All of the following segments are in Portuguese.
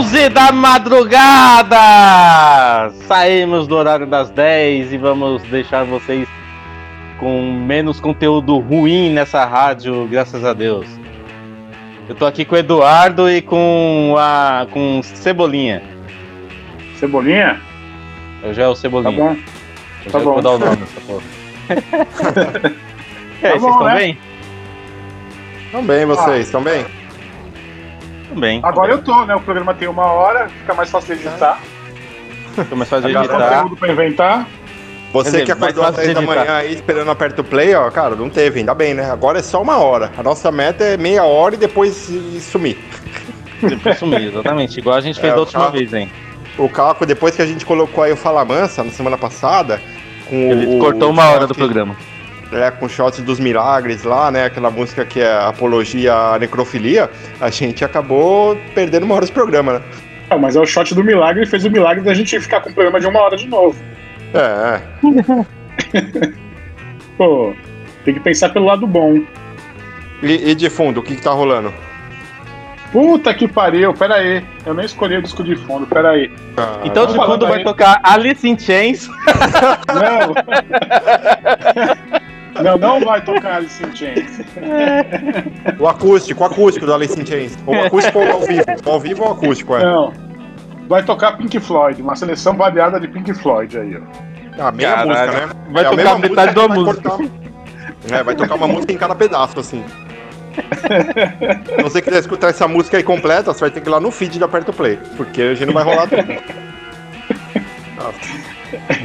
11 da madrugada! Saímos do horário das 10 e vamos deixar vocês com menos conteúdo ruim nessa rádio, graças a Deus. Eu tô aqui com o Eduardo e com a com Cebolinha. Cebolinha? Eu já é o Cebolinha. Tá bom. Eu tá bom. vou dar o nome dessa porra. e aí, Tá vocês bom, estão né? bem? Estão bem, vocês? Estão bem? Bem. Agora eu tô, né? O programa tem uma hora, fica mais fácil de editar. Começou a Tem editar. conteúdo pra inventar. Você dizer, que acordou mais às fácil 10 da de manhã editar. aí esperando aperto o play, ó, cara, não teve, ainda bem, né? Agora é só uma hora. A nossa meta é meia hora e depois i- sumir. Depois sumiu, exatamente. Igual a gente fez É, da última carro- vez, hein? O Caco, depois que a gente colocou aí o Fala Mansa na semana passada, com Ele o, cortou o uma hora do programa. É, com shot dos milagres lá, né? Aquela música que é apologia à necrofilia, a gente acabou perdendo uma hora do programa, né? Não, mas é o shot do milagre e fez o milagre da gente ficar com o programa de uma hora de novo. É, é. Pô, tem que pensar pelo lado bom. E, e de fundo, o que, que tá rolando? Puta que pariu, pera aí. Eu nem escolhi o disco de fundo, pera aí. Então Vamos de fundo vai daí. tocar Alice in Chains. Não. não, não vai tocar Alice in Chains. O acústico, o acústico do Alice in Chains. O acústico ou ao vivo? O ao vivo ou acústico, é? Não. Vai tocar Pink Floyd, uma seleção variada de Pink Floyd aí, ó. Ah, meia Caralho. música, né? Vai É a tocar mesma metade da música. cortar- É, vai tocar uma música em cada pedaço, assim. Se você quiser escutar essa música aí completa, você vai ter que ir lá no feed da Aperto Play, porque a gente não vai rolar tudo.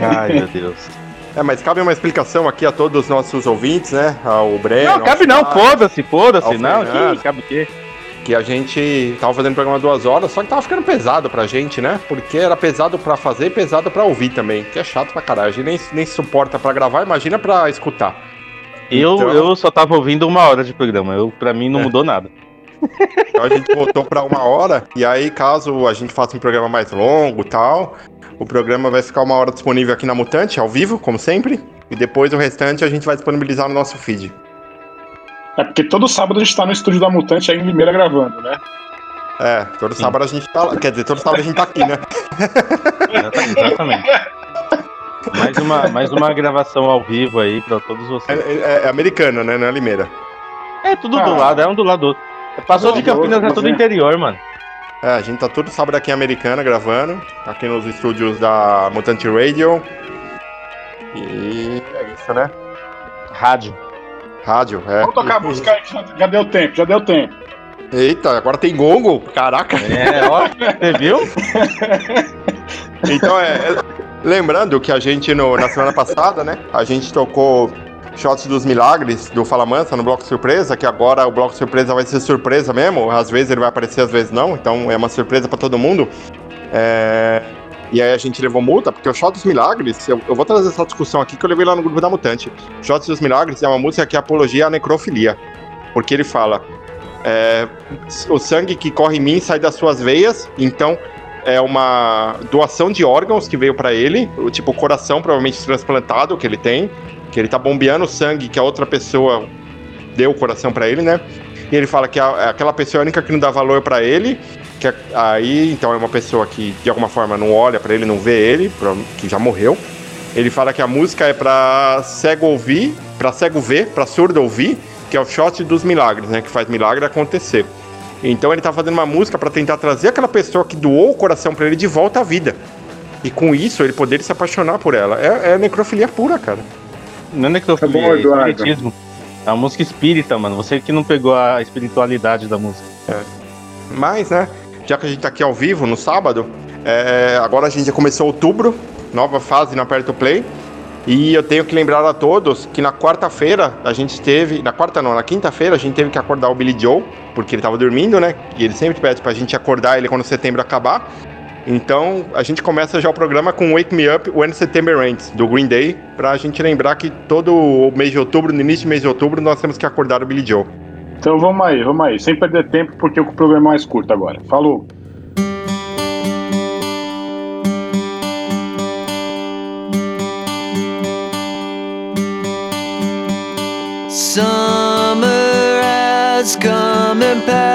Ai, meu Deus. É, mas cabe uma explicação aqui a todos os nossos ouvintes, né? Ao Breno. Não, cabe não, foda-se, foda-se. Não, que cabe o quê? Que a gente tava fazendo o programa duas horas, só que tava ficando pesado pra gente, né? Porque era pesado pra fazer e pesado pra ouvir também, que é chato pra caralho. A gente nem, nem suporta pra gravar, imagina pra escutar. Eu, Então- eu só tava ouvindo uma hora de programa. Eu, pra mim não É. mudou nada. Então a gente voltou pra uma hora, e aí, caso a gente faça um programa mais longo e tal, o programa vai ficar uma hora disponível aqui na Mutante, ao vivo, como sempre, e depois o restante a gente vai disponibilizar no nosso feed. É porque todo sábado a gente tá no estúdio da Mutante aí em Limeira gravando, né? É, todo sábado a gente tá lá. Quer dizer, todo sábado a gente tá aqui, né? Exatamente. Mais uma, mais uma gravação ao vivo aí pra todos É, vocês. é- é americana, né? Não é Limeira. É tudo do Ah. lado, é um do lado do outro. Passou de do Campinas, é tudo mas é. interior, mano. É, a gente tá todo sábado aqui em Americana gravando, aqui nos estúdios da Mutante Radio. E é isso, né? Rádio. Rádio, é. Vamos tocar a música aí, que já, já deu tempo, já deu tempo. Eita, agora tem gongo, caraca. É, ó, você viu? Então, é, é- lembrando que a gente, no- na semana passada, né, a gente tocou Shots dos Milagres, do Fala Mansa, no Bloco Surpresa, que agora o Bloco Surpresa vai ser surpresa mesmo, às vezes ele vai aparecer, às vezes não, então é uma surpresa pra todo mundo. É, E aí a gente levou multa, porque o Shot dos Milagres, eu, eu vou trazer essa discussão aqui que eu levei lá no grupo da Mutante. Shots dos Milagres é uma música que apologia à necrofilia, porque ele fala, é, o sangue que corre em mim sai das suas veias, então é uma doação de órgãos que veio pra ele, tipo coração provavelmente transplantado que ele tem, que ele tá bombeando o sangue que a outra pessoa deu o coração pra ele, né? E ele fala que a- aquela pessoa é a única que não dá valor pra ele, que aí então é uma pessoa que de alguma forma não olha pra ele, não vê ele, pro- que já morreu. Ele fala que a música é pra cego ouvir, pra cego ver, pra surdo ouvir, que é o shot dos milagres, né? Que faz milagre acontecer. Então ele tá fazendo uma música pra tentar trazer aquela pessoa que doou o coração pra ele de volta à vida. E com isso ele poder se apaixonar por ela. É, é necrofilia pura, cara. Não é necrofilia, Tá bom, é espiritismo. É uma música espírita, mano. Você que não pegou a espiritualidade da música. Mas, né, já que a gente tá aqui ao vivo no sábado, é, agora a gente já começou outubro, nova fase na Perto Play. E eu tenho que lembrar a todos que na quarta-feira a gente teve. Na quarta não, na quinta-feira a gente teve que acordar o Billy Joe, porque ele tava dormindo, né? E ele sempre pede pra gente acordar ele quando setembro acabar. Então a gente começa já o programa com Wake Me Up When September Ends, do Green Day, pra gente lembrar que todo o mês de outubro, no início do mês de outubro, nós temos que acordar o Billy Joe. Então vamos aí, vamos aí, sem perder tempo, porque o programa é mais curto agora. Falou! Summer has come and passed.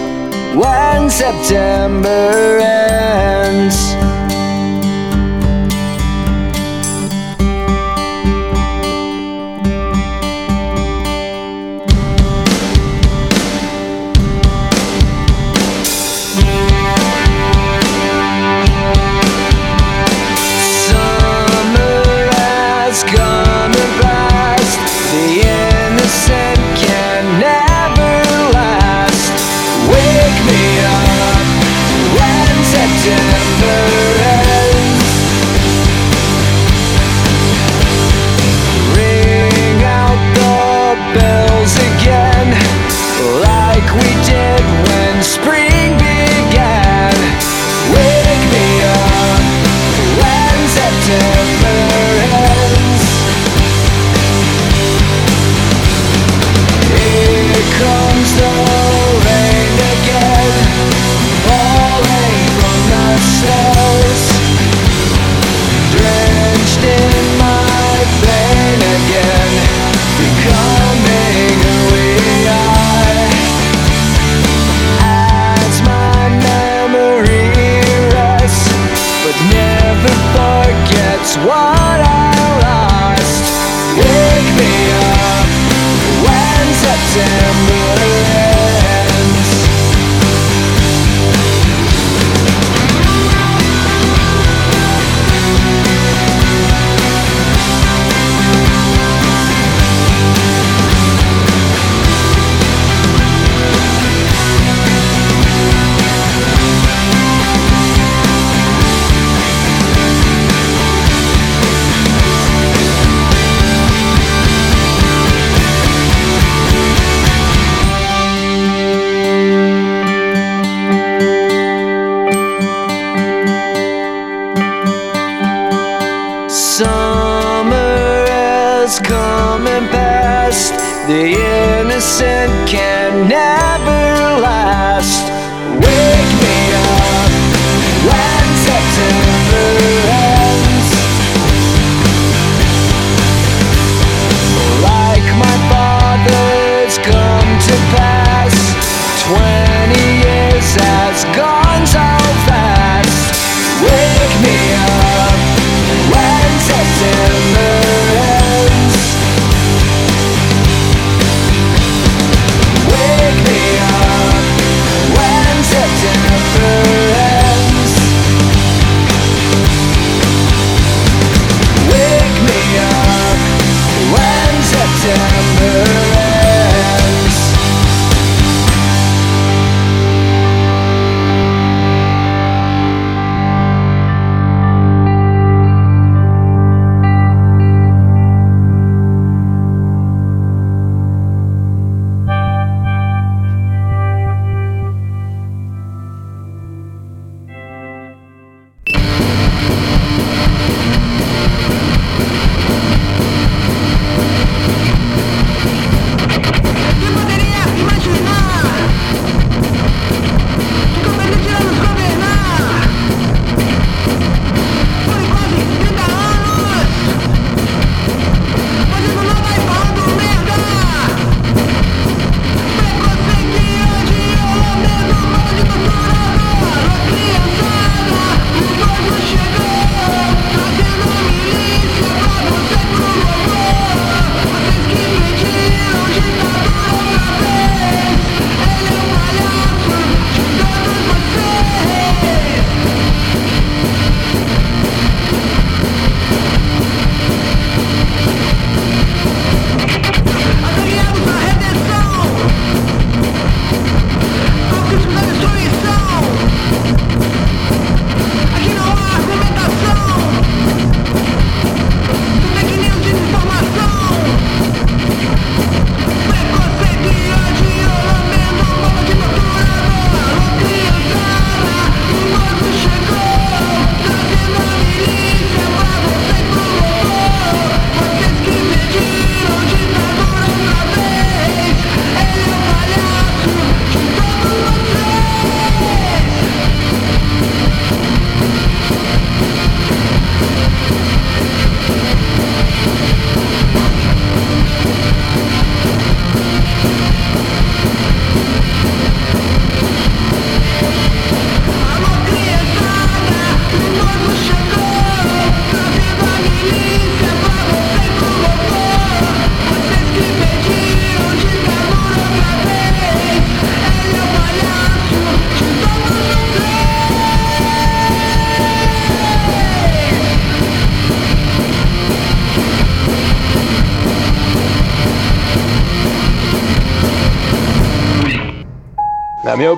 when September ends.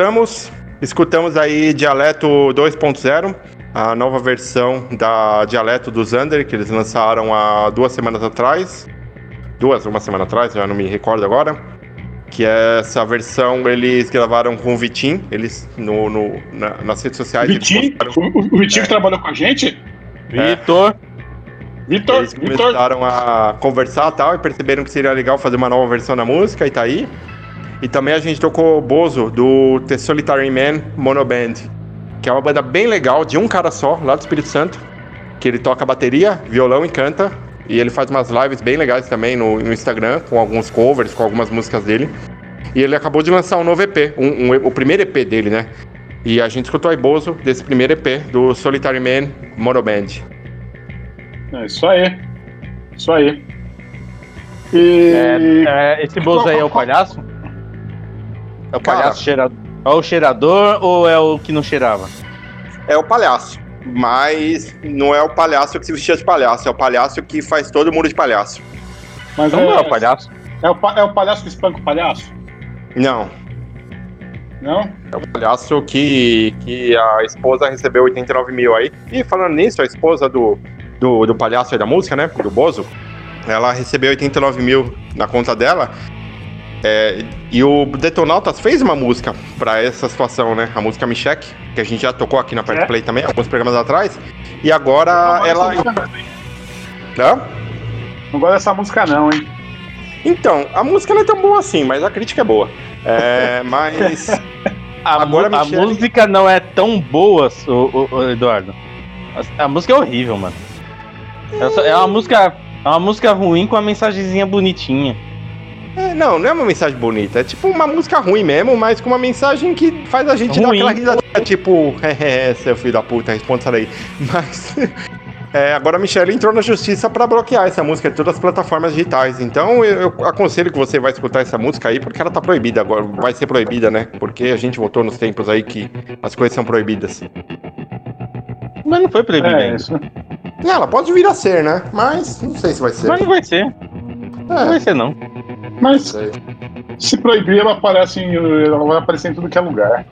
Voltamos, escutamos aí Dialeto 2.0, a nova versão da Dialeto do Zander, que eles lançaram há duas semanas atrás. Duas, uma semana atrás, já não me recordo agora. Que é essa versão eles gravaram com o Vitim, eles no, no- na- nas redes sociais. postaram- o, o Vitinho que trabalhou com a gente? Vitor, Vitor, Eles começaram a conversar e tal, e perceberam que seria legal fazer uma nova versão da música, e tá aí. E também a gente tocou Bozo, do The Solitary Man Monoband, que é uma banda bem legal, de um cara só, lá do Espírito Santo, que ele toca bateria, violão e canta. E ele faz umas lives bem legais também no, no Instagram, com alguns covers, com algumas músicas dele. E ele acabou de lançar um novo EP, um- um- o primeiro EP dele, né? E a gente escutou aí Bozo desse primeiro EP, do Solitary Man Monoband. É isso aí. Isso aí. E. É, é, esse Bozo aí é o palhaço? É o Cara. palhaço cheirador? É o cheirador ou é o que não cheirava? É o palhaço. Mas não é o palhaço que se vestia de palhaço, é o palhaço que faz todo mundo de palhaço. Mas não é é, o palhaço. é, o, pa- é o palhaço que espanca o palhaço? Não, Não? é o palhaço que, que a esposa recebeu 89 mil aí. E falando nisso, a esposa do, do, do palhaço aí da música, né? Do Bozo, ela recebeu 89 mil na conta dela. É, e o Detonautas fez uma música pra essa situação, né? A música Me Cheque, que a gente já tocou aqui na Perto É? Play também, alguns programas atrás. E agora não gosto ela. não? Não gosto dessa música, não, hein? Então, a música não é tão boa assim, mas a crítica é boa. É, mas. A, Agora, a Michele- música não é tão boa, o, o- o Eduardo. A, a música é horrível, mano. É, só- é uma música. É uma música ruim com uma mensagenzinha bonitinha. É, não, não é uma mensagem bonita. É tipo uma música ruim mesmo, mas com uma mensagem que faz a gente Ruim. dar aquela risadinha, tipo, é, seu filho da puta, responde isso aí. Mas. é, agora a Michelle entrou na justiça pra bloquear essa música de todas as plataformas digitais. Então eu, eu aconselho que você vai escutar essa música aí, porque ela tá proibida agora. Vai ser proibida, né? Porque a gente voltou nos tempos aí que as coisas são proibidas. Mas não foi proibido É, isso. É, ela pode vir a ser, né? Mas não sei se vai ser. Mas não vai ser. Não vai É, ser, não. Mas se proibir, ela aparece em, ela vai aparecer em tudo que é lugar.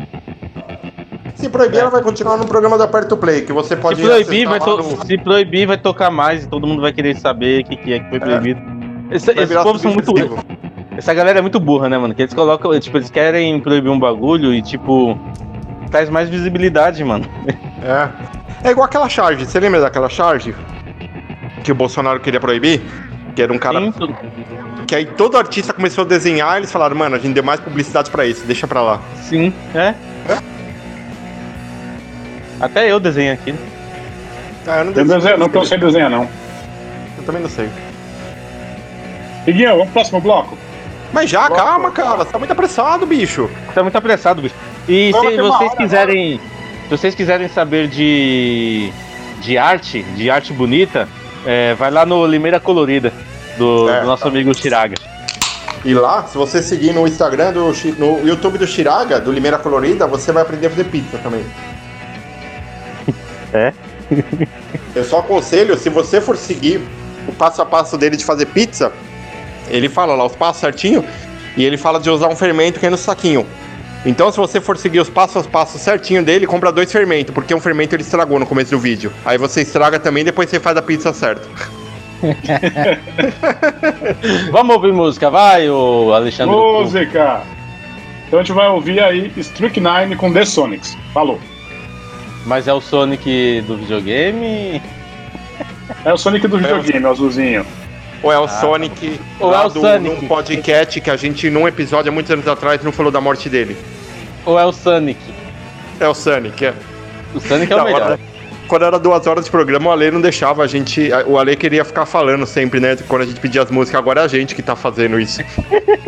Se proibir, ela vai continuar no programa do Aperto Play, que você pode Se proibir, vai no- se proibir, vai tocar mais e todo mundo vai querer saber o que, que é que foi proibido. Esse, vai esses povos são muito. Essa galera é muito burra, né, mano? Que eles colocam. Tipo, eles querem proibir um bagulho e, tipo. Traz mais visibilidade, mano. É. É igual aquela charge. Você lembra daquela charge? Que o Bolsonaro queria proibir? Que era um cara. Sim, Que aí todo artista começou a desenhar e eles falaram, mano, a gente deu mais publicidade pra isso, deixa pra lá. sim, é. Até eu desenho aqui. Ah, eu não, Eu desenho, não eu sei desenhar, não. Eu também não sei. Iguinho, vamos pro próximo bloco? Mas já, calma, cara. Você tá muito apressado, bicho. Tá muito apressado, bicho. E se vocês hora quiserem. Se vocês quiserem saber de. de arte, de arte bonita, é, vai lá no Limeira Colorida, do, É, do nosso tá. amigo Tiraga. E lá, se você seguir no Instagram, do, no YouTube do Chiraga, do Limeira Colorida, você vai aprender a fazer pizza também. É? Eu só aconselho, se você for seguir o passo a passo dele de fazer pizza, ele fala lá os passos certinho e ele fala de usar um fermento que é no saquinho. Então, se você for seguir os passos a passos certinho dele, compra dois fermentos, porque um fermento ele estragou no começo do vídeo. Aí você estraga também, depois você faz a pizza certa. Vamos ouvir música, vai, o Alexandre. Música! Então a gente vai ouvir aí Strychnine com The Sonics. Falou. Mas é o Sonic do videogame? É o Sonic do videogame, o azulzinho. Ou é o Sonic, Ou lá é o do, Sonic. num podcast que a gente, num episódio há muitos anos atrás, não falou da morte dele. Ou é o Sonic? É o Sonic, é. O Sonic é o Da melhor. hora. Quando era duas horas de programa, o Ale não deixava a gente. O Ale queria ficar falando sempre, né? Quando a gente pedia as músicas, agora é a gente que tá fazendo isso.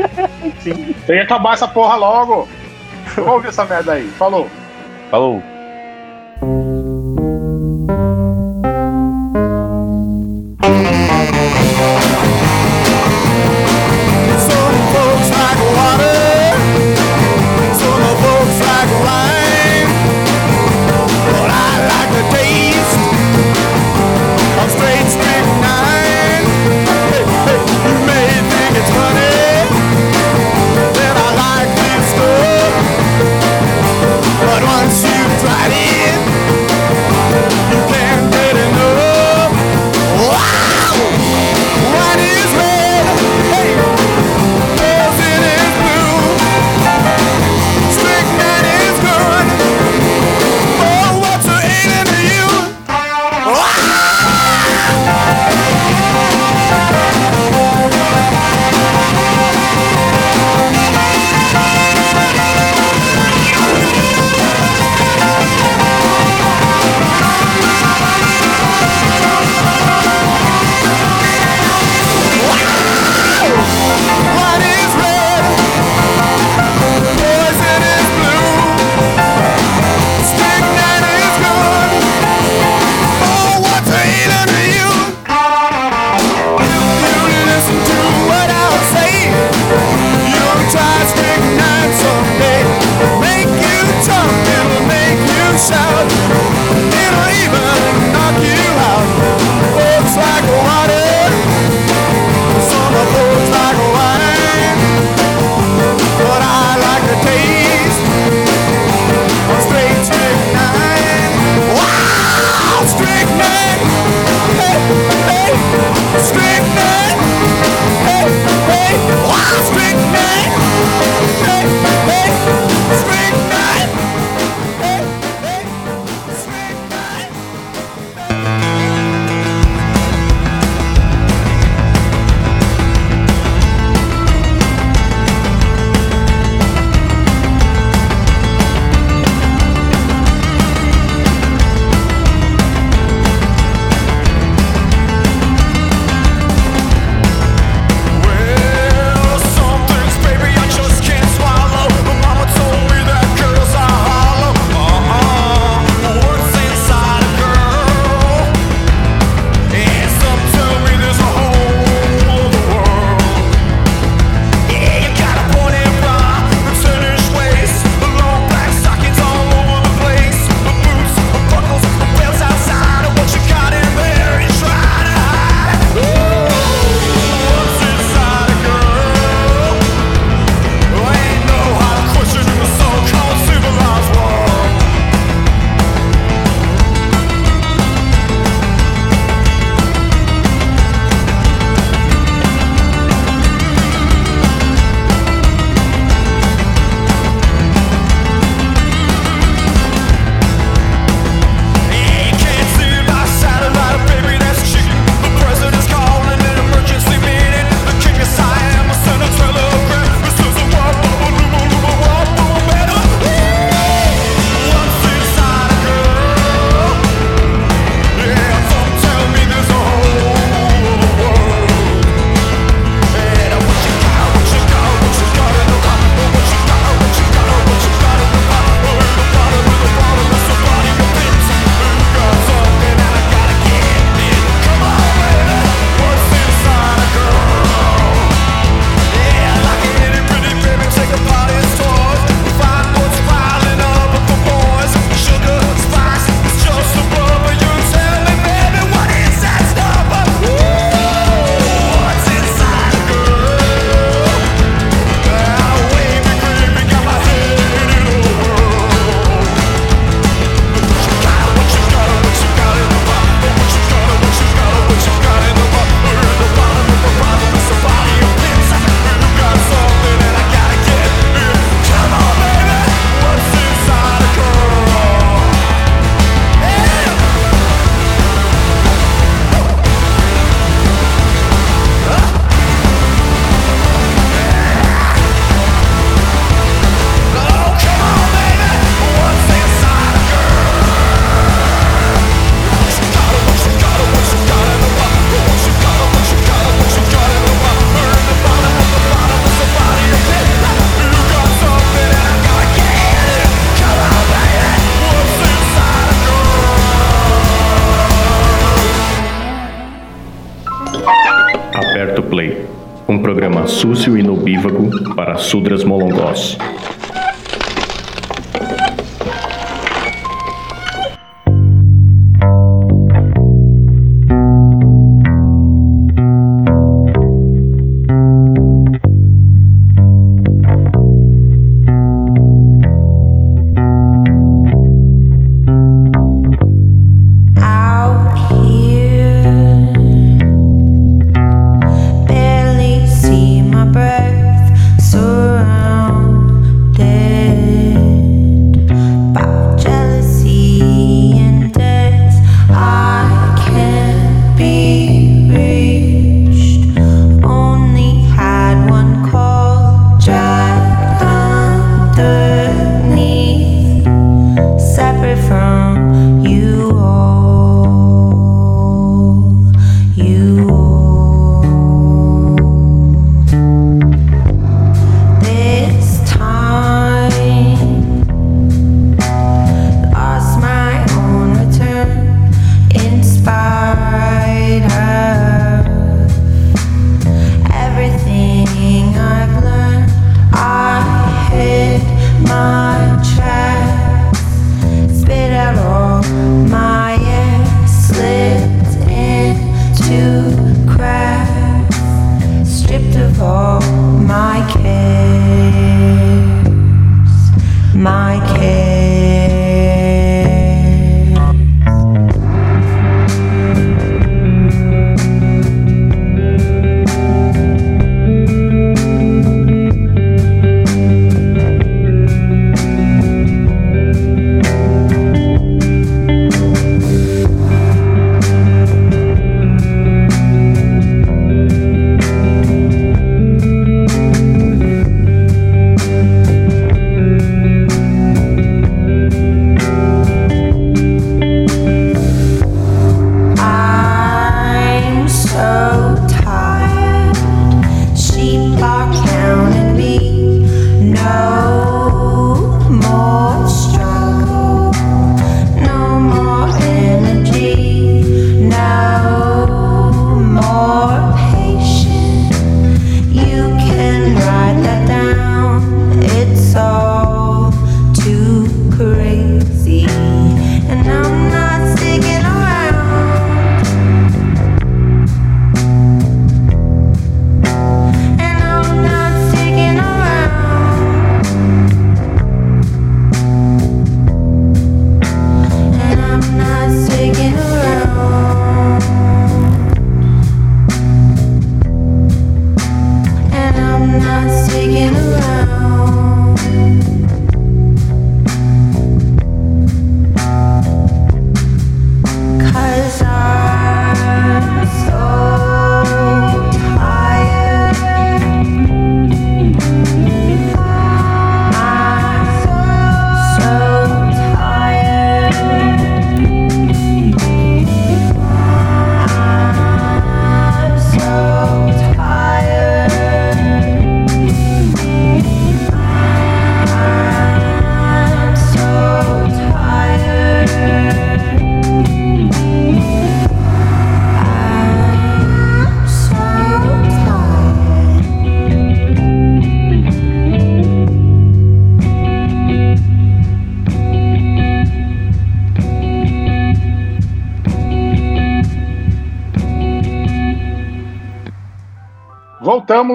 Tem que acabar essa porra logo. Vamos ouvir essa merda aí. Falou. Falou.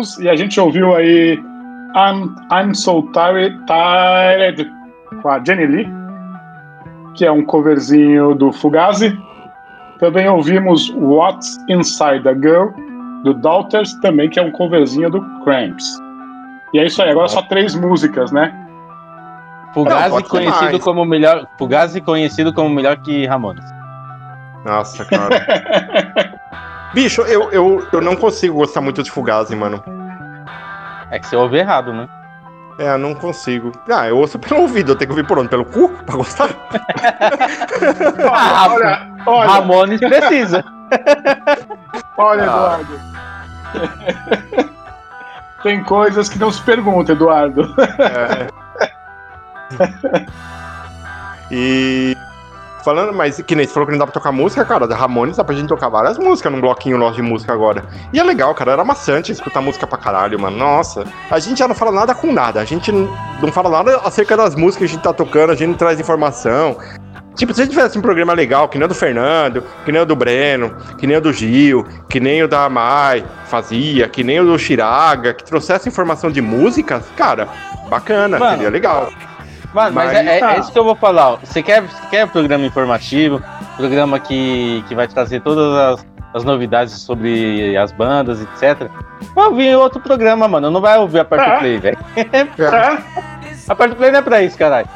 Voltamos e a gente ouviu aí I'm, I'm So Tired, Tired com a Jenny Lee, que é um coverzinho do Fugazi. Também ouvimos What's Inside a Girl, do Daughters, também que é um coverzinho do Cramps. E é isso aí, agora só três músicas, né? Não, Fugazi ser conhecido como melhor. Fugazi conhecido como melhor que Ramones. Nossa, cara. Bicho, eu, eu, eu não consigo gostar muito de Fugazi, mano. É que você ouve errado, né? É, eu não consigo. Ah, eu ouço pelo ouvido, eu tenho que ouvir por onde? Pelo cu? Pra gostar? Ah, olha, olha, Ramones precisa. olha, Ah. Eduardo. Tem coisas que não se pergunta, Eduardo. É. E. Falando, mas que nem você falou que não dá pra tocar música, cara, da Ramones dá pra gente tocar várias músicas num bloquinho nosso de música agora. E é legal, cara, era maçante escutar música pra caralho, mano. Nossa, a gente já não fala nada com nada, a gente não fala nada acerca das músicas que a gente tá tocando, a gente não traz informação. Tipo, se a gente tivesse um programa legal, que nem o do Fernando, que nem o do Breno, que nem o do Gil, que nem o da Mai fazia, que nem o do Chiraga, que trouxesse informação de músicas, cara, bacana, Mano, seria legal. Mano, mas, Mas é, é- tá. é isso que eu vou falar. ó. Você quer, você quer programa informativo, programa que, que vai trazer todas as, as novidades sobre as bandas, etc. Vai ouvir outro programa, mano. Não vai ouvir a parte É. play, velho. É, A parte play não é pra isso, caralho.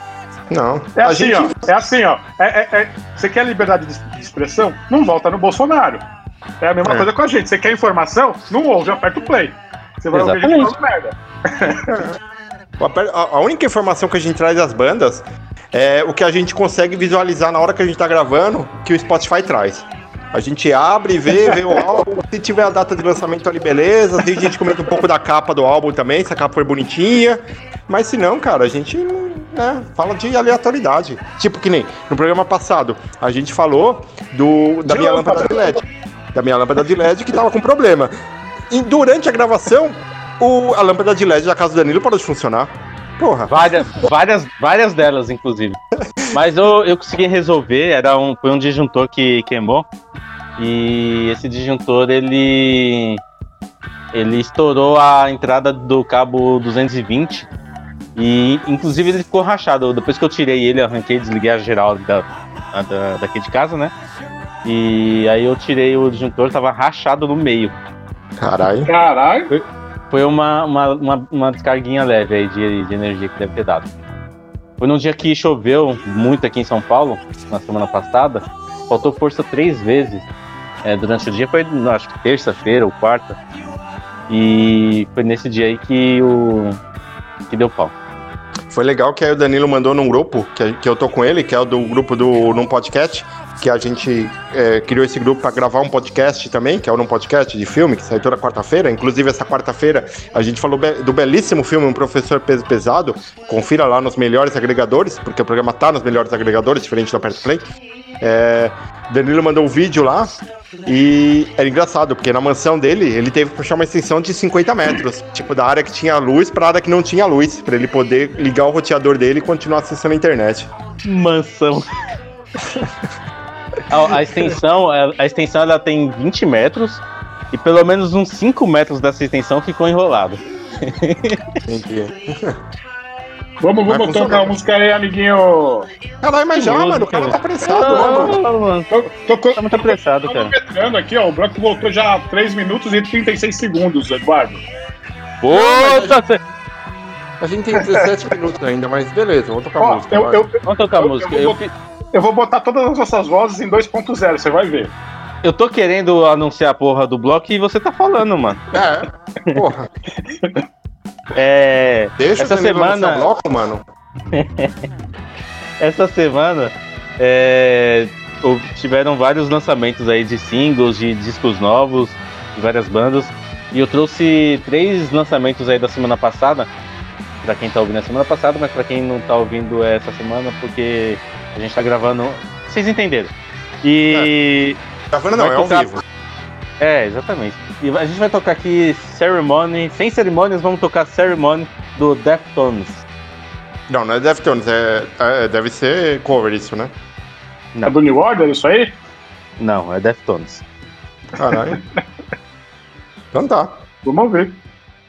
Não. é a assim, gente... ó. É assim, ó. É, é- é- você quer liberdade de expressão? Não volta no Bolsonaro. É a mesma É. coisa com a gente. Você quer informação? Não ouve, aperta o play. Você vai ouvir a gente Exatamente. falando merda. A A única informação que a gente traz das bandas é o que a gente consegue visualizar na hora que a gente tá gravando, que o Spotify traz. A gente abre, vê, vê o álbum, se tiver a data de lançamento ali, beleza. Tem gente comenta um pouco da capa do álbum também, se a capa for bonitinha. Mas se não, cara, a gente né, fala de aleatoriedade. Tipo que nem no programa passado, a gente falou do, da De minha lâmpada. lâmpada de LED. Da minha lâmpada de LED que tava com problema. E durante a gravação, o, a lâmpada de LED da casa do Danilo parou de funcionar. Porra. Várias, várias, várias delas, inclusive. Mas eu, eu consegui resolver, era um, foi um disjuntor que queimou. E esse disjuntor, ele. Ele estourou a entrada do cabo 220. E inclusive ele ficou rachado. Depois que eu tirei ele, arranquei, desliguei a geral da, a da, daqui de casa, né? E aí eu tirei o disjuntor, tava rachado no meio. Caralho. Caralho. Foi uma, uma, uma, uma descarguinha leve aí de, de energia que deve ter dado. Foi num dia que choveu muito aqui em São Paulo, na semana passada. Faltou força três vezes é, durante o dia. Foi, acho que terça-feira ou quarta. E foi nesse dia aí que o. que deu pau. Foi legal que aí o Danilo mandou num grupo, que, que eu tô com ele, que é o do grupo do Num Podcast, que a gente é, criou esse grupo para gravar um podcast também, que é o Num Podcast de filme, que sai toda quarta-feira. Inclusive, essa quarta-feira a gente falou be- do belíssimo filme Um Professor Peso Pesado. Confira lá nos melhores agregadores, porque o programa tá nos melhores agregadores, diferente do Aperto Play. É, Danilo mandou um vídeo lá e era engraçado, porque na mansão dele ele teve que puxar uma extensão de 50 metros, tipo da área que tinha luz pra área que não tinha luz, pra ele poder ligar o roteador dele e continuar acessando a internet. Mansão. a, a extensão, a, a extensão ela tem 20 metros. E pelo menos uns 5 metros dessa extensão ficou enrolado. Entendi. Vamos, vamos tocar a música aí, amiguinho. Caralho, mas já, música, mano, o cara tá apressado, mano? Não, mano. Tô, tô, tô, Tá muito apressado, cara. cronometrando aqui, ó. O bloco voltou já há 3 minutos e 36 segundos, Eduardo. Puta, A gente tem 17 minutos ainda, mas beleza, vamos tocar Ó, música. eu, eu, Vamos tocar Eu- música. eu Eu, fi- eu vou botar todas as nossas vozes em 2.0, você vai ver. eu tô querendo anunciar a porra do bloco e você tá falando, mano. É, porra. É. Deixa Essa semana- bloco, mano. Essa semana é, tiveram vários lançamentos aí de singles, de discos novos, de várias bandas. E eu trouxe três lançamentos aí da semana passada. Pra quem tá ouvindo a semana passada, mas pra quem não tá ouvindo essa semana, porque a gente tá gravando. Vocês entenderam. E. Tá vendo? Não, é ao vivo. É, exatamente. E a gente vai tocar aqui Ceremony. Sem cerimônias, vamos tocar Ceremony do Deftones. Não, não é Deftones, é, é- deve ser cover isso, né? É do New Order isso aí? Não, é Deftones. Caralho. então tá. Vamos ver.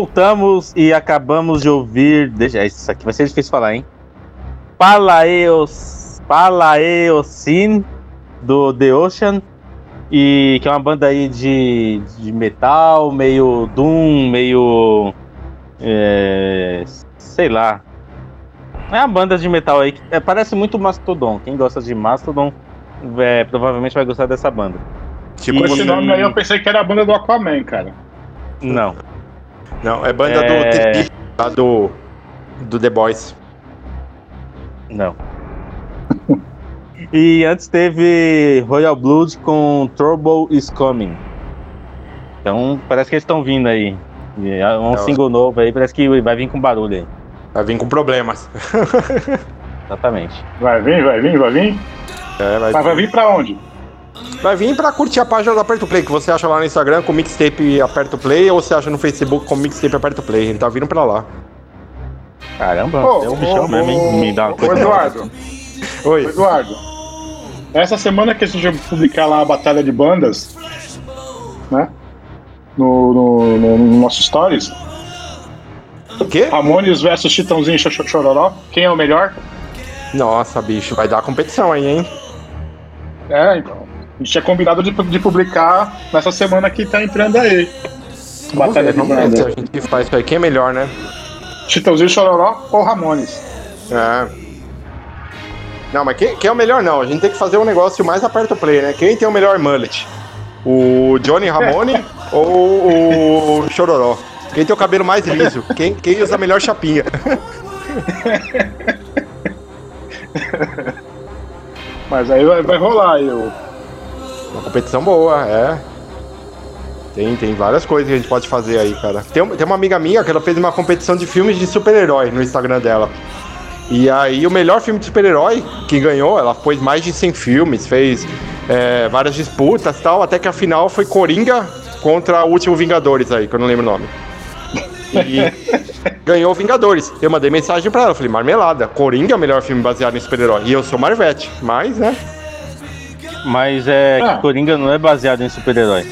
Voltamos e acabamos de ouvir. Deixa, isso aqui vai ser difícil falar, hein? Palaeos, Palaeocin do The Ocean. E que é uma banda aí de, de metal, meio Doom, meio. é, sei lá. É uma banda de metal aí que é, parece muito Mastodon. Quem gosta de Mastodon é, provavelmente vai gostar dessa banda. Tipo, Com esse E- nome aí eu pensei que era a banda do Aquaman, cara. Não. Não, é banda É. do lá do, do The Boys. Não. e antes teve Royal Blood com Trouble is Coming. Então parece que eles estão vindo aí. É Um single novo aí, parece que vai vir com barulho aí. Vai vir com problemas. Exatamente. Vai vir, vai vir, vai vir? É, vai, Mas vai vir pra onde? Vai vir pra curtir a página do Aperto Play, que você acha lá no Instagram com Mixtape Aperto Play, ou você acha no Facebook com Mixtape Aperto Play. Ele tá vindo pra lá. Caramba, Ô, é um bichão ô, mesmo, hein? Me dá uma ô, coisa. Eduardo, Oi. Eduardo. Essa semana que a gente vai publicar lá a batalha de bandas, né? No, no, no, no nosso Stories. O quê? Ramones versus Chitãozinho e Cho- Cho- Chororó. Quem é o melhor? Nossa, bicho, vai dar competição aí, hein? É, então. A gente tinha combinado de, de publicar nessa semana que tá entrando aí. Vamos Batalha ver, vamos ver se a gente faz isso aí. Quem é melhor, né? Chitãozinho Chororó ou Ramones? É. Não, mas quem, quem é o melhor não? A gente tem que fazer um negócio mais aperto play, né? Quem tem o melhor mullet? O Johnny Ramone ou o Chororó? Quem tem o cabelo mais liso? Quem, quem usa a melhor chapinha? Mas aí vai, vai rolar aí o. Uma competição boa, é. Tem, tem várias coisas que a gente pode fazer aí, cara. Tem, tem uma amiga minha que ela fez uma competição de filmes de super-herói no Instagram dela. E aí o melhor filme de super-herói que ganhou, ela pôs mais de 100 filmes, fez é, várias disputas e tal, até que a final foi Coringa contra o Último Vingadores aí, que eu não lembro o nome. E ganhou Vingadores. Eu mandei mensagem pra ela, falei, marmelada, Coringa é o melhor filme baseado em super-herói. E eu sou Marvete, mas, né? Mas é Ah. que Coringa não é baseado em super-herói.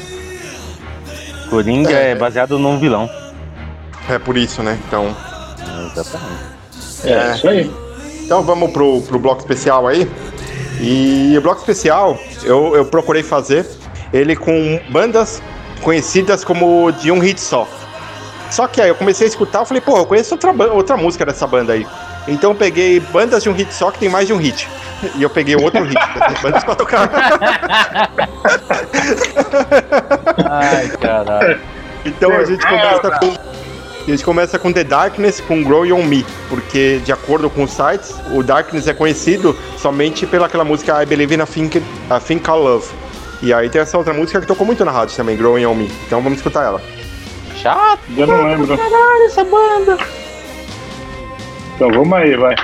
Coringa É. é. baseado num vilão. É por isso, né? Então. Exatamente. É, É. isso aí. Então vamos pro, pro bloco especial aí. E o bloco especial eu, eu procurei fazer ele com bandas conhecidas como de um hit só. Só que aí eu comecei a escutar e falei, pô, eu conheço outra, outra música dessa banda aí. Então eu peguei bandas de um hit só que tem mais de um hit. E eu peguei outro hit, bandas pra tocar. Ai, caralho. Então a gente começa com. A gente começa com The Darkness, com Growing On Me, porque de acordo com os sites, o Darkness é conhecido somente pela aquela música I Believe in a Thing, a Thing Called Love. E aí tem essa outra música que tocou muito na rádio também, Growing On Me. Então vamos escutar ela. Chato, Eu não lembro. caralho, essa banda. Então vamos aí, vai.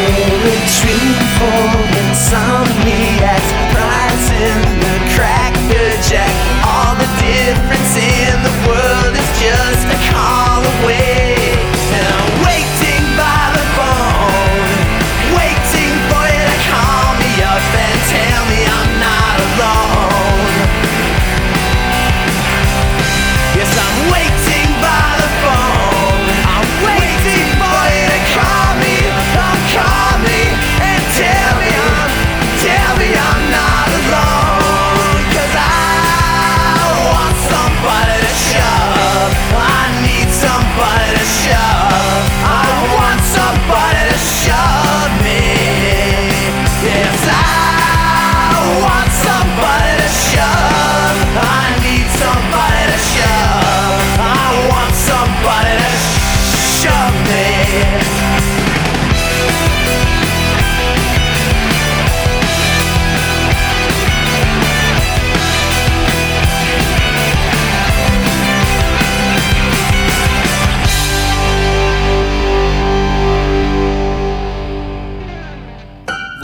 A retreat for insomniacs, rising.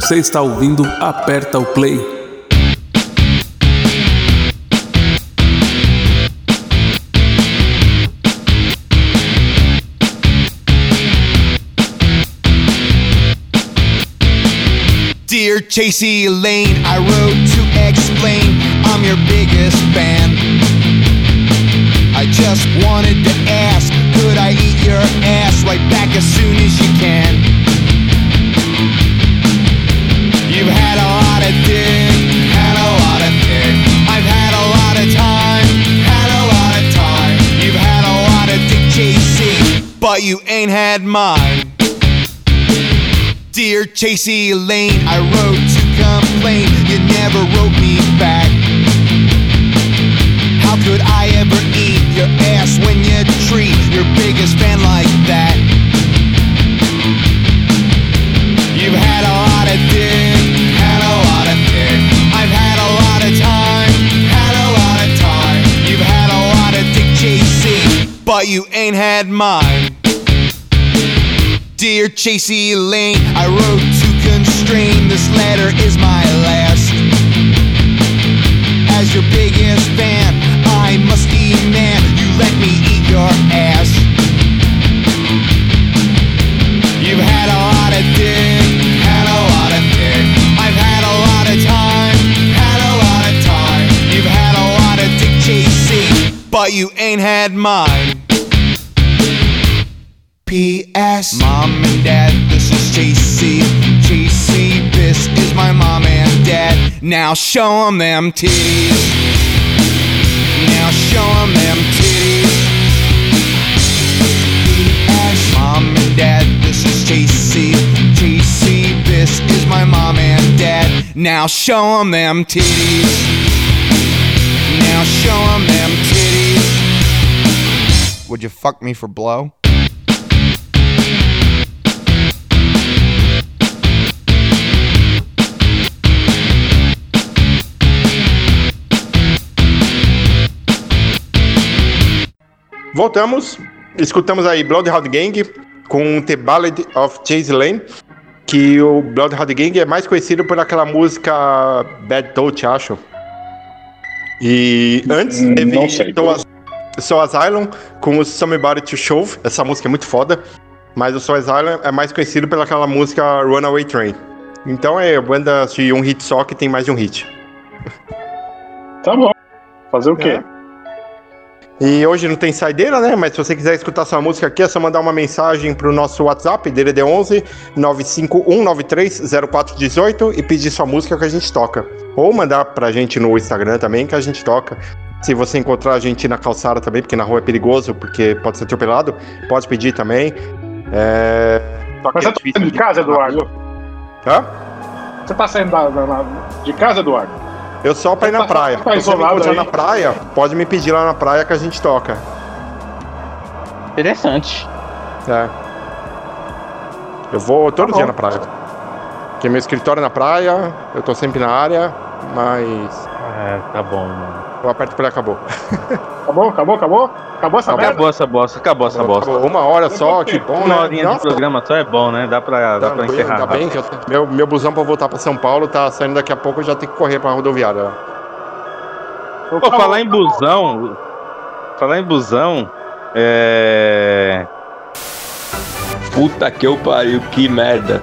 Você está ouvindo Aperta o Play. Dear Chasey Lane, I wrote to explain I'm your biggest fan. I just wanted to ask, could I eat your ass right back as soon as you can? But you ain't had mine. Dear Chasey Lane, I wrote to complain. You never wrote me back. How could I ever eat your ass when you treat your biggest fan like that? You've had a lot of dick, but you ain't had mine. Dear Chasey Lane, I wrote to constrain. This letter is my last. As your biggest fan, I must demand you let me eat your ass. You've had a lot of dick, had a lot of dick. I've had a lot of time, had a lot of time. You've had a lot of dick chasing, but you ain't had mine. P.S. Mom and Dad, this is JC. JC, this is my mom and dad. Now show 'em them titties. Now show 'em them titties. P.S. Mom and Dad, this is JC. JC, this is Now show 'em them titties. Now show 'em them titties. Would you fuck me for blow? Voltamos, escutamos aí Bloodhound Gang com The Ballad of Chase Lane, que o Bloodhound Gang é mais conhecido por aquela música Bad Touch, acho. E antes Hum, teve. Soul, As- Soul Asylum com o Somebody to Show, essa música é muito foda, mas o Soul Asylum é mais conhecido pelaquela música Runaway Train. Então é banda de um hit só que tem mais de um hit. Tá bom. Fazer o quê? E hoje não tem saideira, né? Mas se você quiser escutar essa música aqui, é só mandar uma mensagem pro nosso WhatsApp, DDD 11 951930418 e pedir sua música que a gente toca. Ou mandar pra gente no Instagram também que a gente toca. Se você encontrar a gente na calçada também, porque na rua é perigoso, porque pode ser atropelado, pode pedir também. É... Mas é você tá saindo de casa, Eduardo? Hã? Você tá saindo da- da- de casa, Eduardo? Eu só pra ir na Tá- praia. tá Se você me encontrar aí? na praia, pode me pedir lá na praia que a gente toca. Interessante. É. Eu vou todo Tá dia na praia. Porque meu escritório é na praia, eu tô sempre na área, mas. É, tá bom, mano. O aperto play acabou. Acabou, acabou, acabou? Acabou essa merda? Acabou essa bosta, acabou essa bosta. Acabou. Uma hora só, que bom, Uma né? horinha de Nossa, programa só é bom, né? Dá pra, dá pra tranquilo, encerrar. Ainda bem que eu- meu, meu busão pra voltar pra São Paulo tá saindo daqui a pouco, eu já tenho que correr pra rodoviária. Pô, falar em busão. Falar em busão. É. Puta que eu pariu, que merda.